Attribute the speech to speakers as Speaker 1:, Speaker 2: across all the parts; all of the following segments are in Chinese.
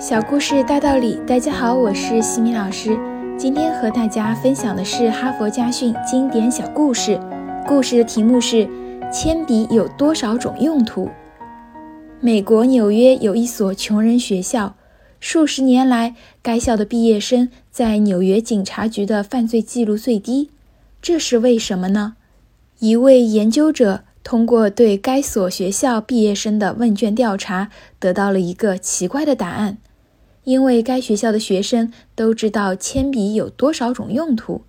Speaker 1: 小故事大道理，大家好，我是西米老师。今天和大家分享的是哈佛家训经典小故事。故事的题目是：铅笔有多少种用途？美国纽约有一所穷人学校，数十年来，该校的毕业生在纽约警察局的犯罪记录最低。这是为什么呢？一位研究者。通过对该所学校毕业生的问卷调查，得到了一个奇怪的答案。因为该学校的学生都知道铅笔有多少种用途。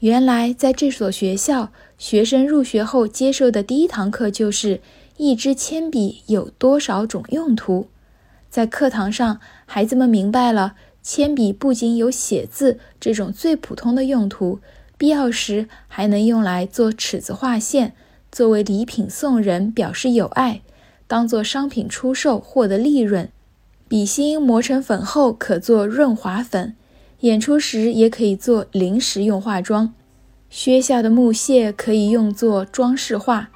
Speaker 1: 原来，在这所学校，学生入学后接受的第一堂课就是一支铅笔有多少种用途。在课堂上，孩子们明白了铅笔不仅有写字这种最普通的用途，必要时还能用来做尺子画线。作为礼品送人，表示友爱；当做商品出售，获得利润。笔芯磨成粉后可做润滑粉，演出时也可以做临时用化妆。削下的木屑可以用作装饰画。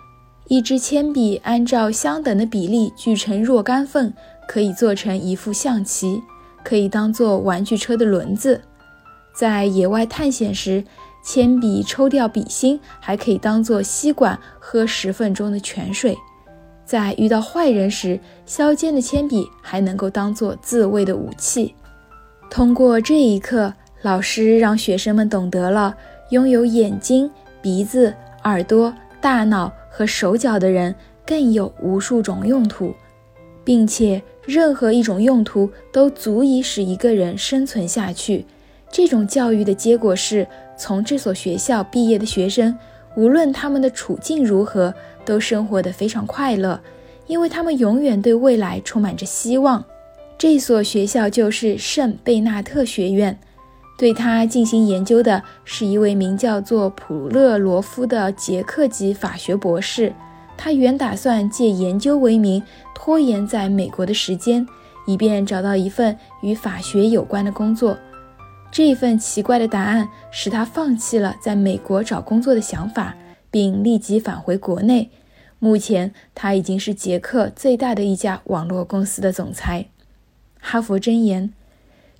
Speaker 1: 一支铅笔按照相等的比例锯成若干份，可以做成一副象棋，可以当做玩具车的轮子。在野外探险时。铅笔抽掉笔芯，还可以当做吸管喝十分钟的泉水。在遇到坏人时，削尖的铅笔还能够当做自卫的武器。通过这一课，老师让学生们懂得了拥有眼睛、鼻子、耳朵、大脑和手脚的人更有无数种用途，并且任何一种用途都足以使一个人生存下去。这种教育的结果是，从这所学校毕业的学生，无论他们的处境如何，都生活得非常快乐，因为他们永远对未来充满着希望。这所学校就是圣贝纳特学院，对他进行研究的是一位名叫做普勒罗夫的捷克籍法学博士。他原打算借研究为名，拖延在美国的时间，以便找到一份与法学有关的工作。这一份奇怪的答案使他放弃了在美国找工作的想法，并立即返回国内。目前，他已经是捷克最大的一家网络公司的总裁。哈佛箴言：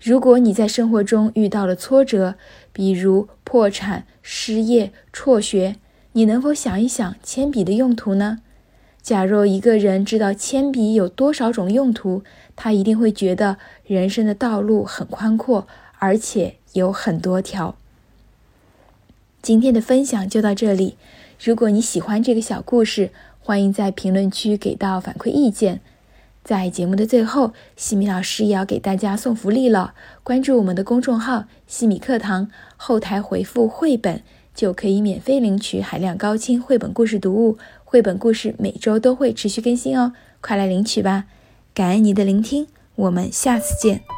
Speaker 1: 如果你在生活中遇到了挫折，比如破产、失业、辍学，你能否想一想铅笔的用途呢？假若一个人知道铅笔有多少种用途，他一定会觉得人生的道路很宽阔。而且有很多条。今天的分享就到这里。如果你喜欢这个小故事，欢迎在评论区给到反馈意见。在节目的最后，西米老师也要给大家送福利了。关注我们的公众号“西米课堂”，后台回复“绘本”就可以免费领取海量高清绘本故事读物。绘本故事每周都会持续更新哦，快来领取吧！感恩你的聆听，我们下次见。